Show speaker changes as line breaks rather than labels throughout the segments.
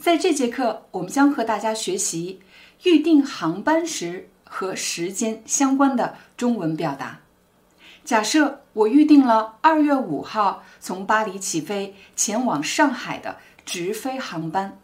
在这节课，我们将和大家学习预订航班时和时间相关的中文表达。假设我预订了二月五号从巴黎起飞前往上海的直飞航班，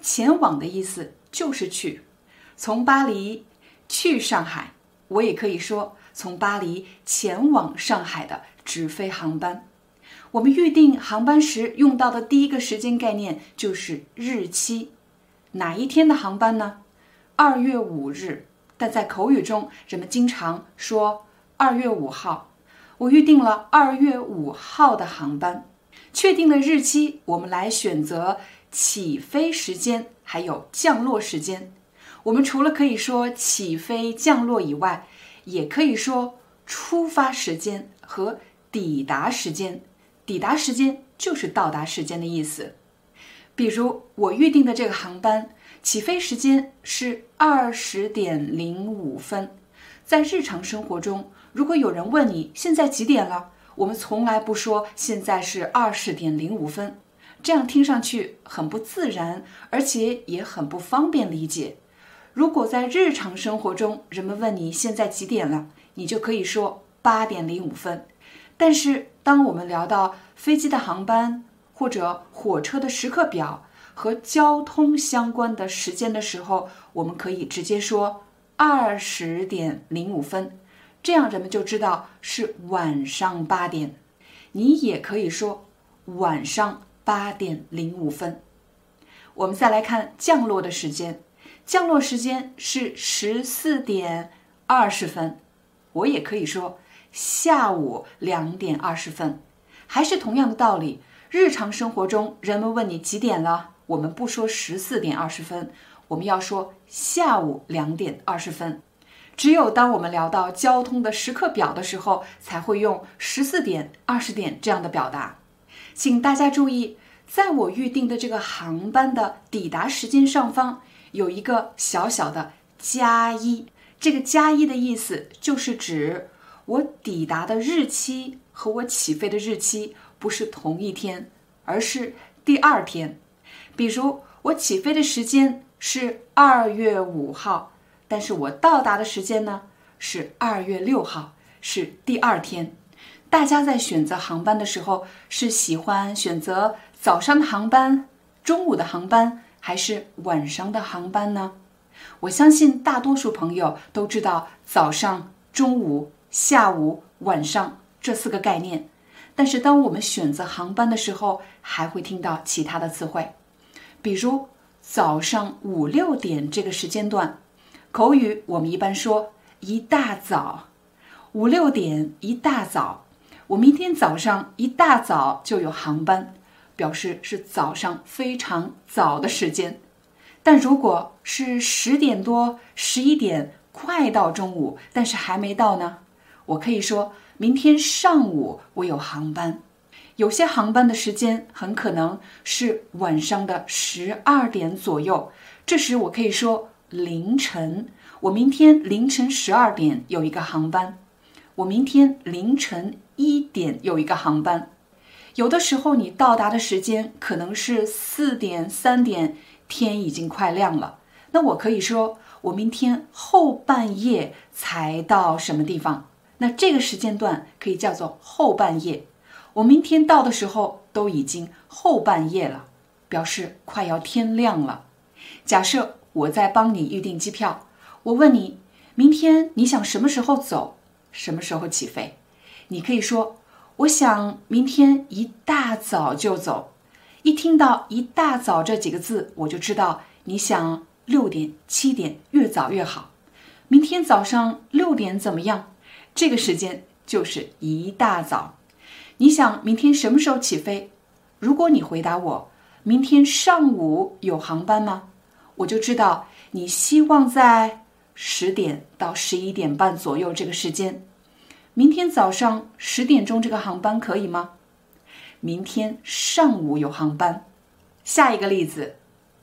前往的意思就是去，从巴黎去上海，我也可以说从巴黎前往上海的直飞航班。我们预订航班时用到的第一个时间概念就是日期，哪一天的航班呢？二月五日。但在口语中，人们经常说二月五号。我预订了二月五号的航班。确定了日期，我们来选择起飞时间，还有降落时间。我们除了可以说起飞、降落以外，也可以说出发时间和抵达时间。抵达时间就是到达时间的意思。比如我预定的这个航班起飞时间是二十点零五分。在日常生活中，如果有人问你现在几点了，我们从来不说现在是二十点零五分，这样听上去很不自然，而且也很不方便理解。如果在日常生活中，人们问你现在几点了，你就可以说八点零五分。但是，当我们聊到飞机的航班或者火车的时刻表和交通相关的时间的时候，我们可以直接说二十点零五分，这样人们就知道是晚上八点。你也可以说晚上八点零五分。我们再来看降落的时间，降落时间是十四点二十分。我也可以说。下午两点二十分，还是同样的道理。日常生活中，人们问你几点了，我们不说十四点二十分，我们要说下午两点二十分。只有当我们聊到交通的时刻表的时候，才会用十四点、二十点这样的表达。请大家注意，在我预定的这个航班的抵达时间上方有一个小小的加一，这个加一的意思就是指。我抵达的日期和我起飞的日期不是同一天，而是第二天。比如，我起飞的时间是二月五号，但是我到达的时间呢是二月六号，是第二天。大家在选择航班的时候，是喜欢选择早上的航班、中午的航班，还是晚上的航班呢？我相信大多数朋友都知道早上、中午。下午、晚上这四个概念，但是当我们选择航班的时候，还会听到其他的词汇，比如早上五六点这个时间段，口语我们一般说一大早，五六点一大早，我明天早上一大早就有航班，表示是早上非常早的时间。但如果是十点多、十一点，快到中午，但是还没到呢？我可以说明天上午我有航班，有些航班的时间很可能是晚上的十二点左右，这时我可以说凌晨。我明天凌晨十二点有一个航班，我明天凌晨一点有一个航班。有的时候你到达的时间可能是四点、三点，天已经快亮了，那我可以说我明天后半夜才到什么地方。那这个时间段可以叫做后半夜。我明天到的时候都已经后半夜了，表示快要天亮了。假设我在帮你预订机票，我问你明天你想什么时候走，什么时候起飞？你可以说我想明天一大早就走。一听到一大早这几个字，我就知道你想六点、七点，越早越好。明天早上六点怎么样？这个时间就是一大早。你想明天什么时候起飞？如果你回答我明天上午有航班吗？我就知道你希望在十点到十一点半左右这个时间。明天早上十点钟这个航班可以吗？明天上午有航班。下一个例子，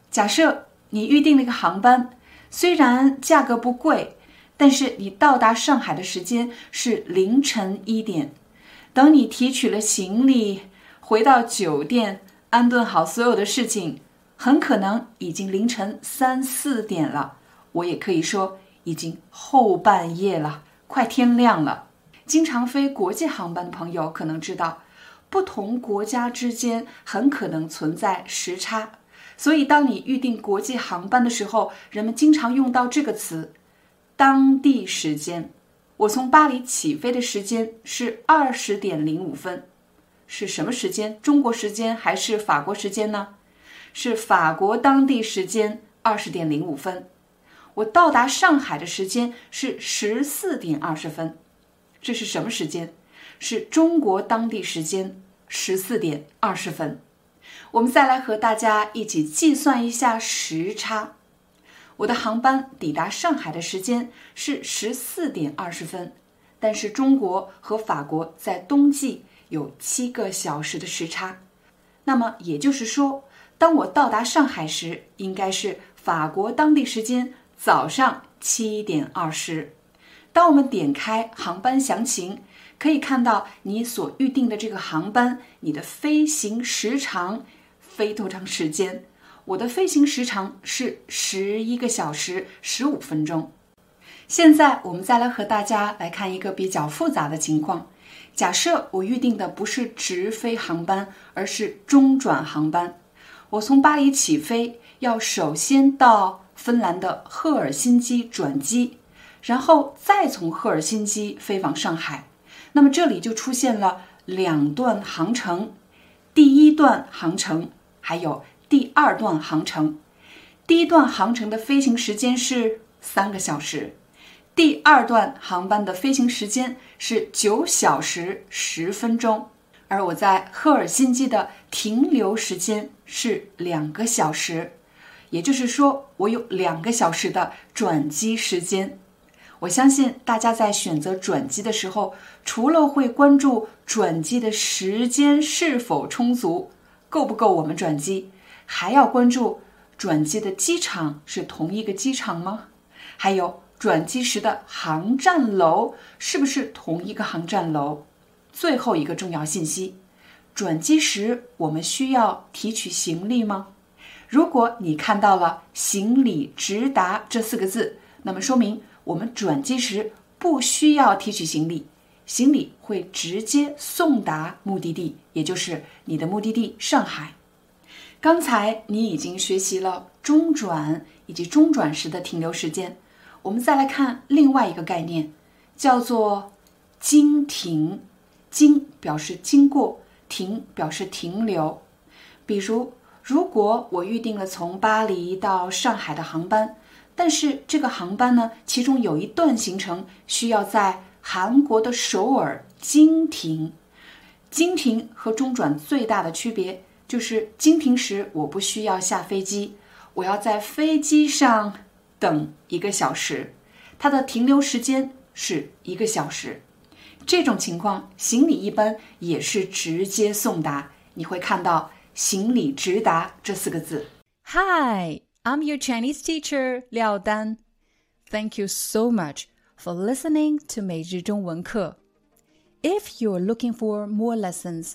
假设你预定了一个航班，虽然价格不贵，但是你到达上海的时间是凌晨一点。等你提取了行李，回到酒店，安顿好所有的事情，很可能已经凌晨三四点了。我也可以说，已经后半夜了，快天亮了。经常飞国际航班的朋友可能知道，不同国家之间很可能存在时差，所以当你预订国际航班的时候，人们经常用到这个词“当地时间”。我从巴黎起飞的时间是二十点零五分，是什么时间？中国时间还是法国时间呢？是法国当地时间二十点零五分。我到达上海的时间是十四点二十分。这是什么时间？是中国当地时间十四点二十分。我们再来和大家一起计算一下时差。我的航班抵达上海的时间是十四点二十分，但是中国和法国在冬季有七个小时的时差。那么也就是说，当我到达上海时，应该是法国当地时间早上七点二十。当我们点开航班详情，可以看到你所预定的这个航班，你的飞行时长飞多长时间？我的飞行时长是十一个小时十五分钟。现在我们再来和大家来看一个比较复杂的情况。假设我预定的不是直飞航班，而是中转航班。我从巴黎起飞，要首先到芬兰的赫尔辛基转机。然后再从赫尔辛基飞往上海，那么这里就出现了两段航程，第一段航程还有第二段航程。第一段航程的飞行时间是三个小时，第二段航班的飞行时间是九小时十分钟，而我在赫尔辛基的停留时间是两个小时，也就是说我有两个小时的转机时间。我相信大家在选择转机的时候，除了会关注转机的时间是否充足，够不够我们转机，还要关注转机的机场是同一个机场吗？还有转机时的航站楼是不是同一个航站楼？最后一个重要信息：转机时我们需要提取行李吗？如果你看到了“行李直达”这四个字，那么说明。我们转机时不需要提取行李，行李会直接送达目的地，也就是你的目的地上海。刚才你已经学习了中转以及中转时的停留时间，我们再来看另外一个概念，叫做经停。经表示经过，停表示停留。比如，如果我预定了从巴黎到上海的航班。但是这个航班呢，其中有一段行程需要在韩国的首尔经停。经停和中转最大的区别就是经停时我不需要下飞机，我要在飞机上等一个小时，它的停留时间是一个小时。这种情况，行李一般也是直接送达，你会看到“行李直达”这四个字。
Hi。I'm your Chinese teacher, Liao Dan. Thank you so much for listening to 每日中文课. If you're looking for more lessons,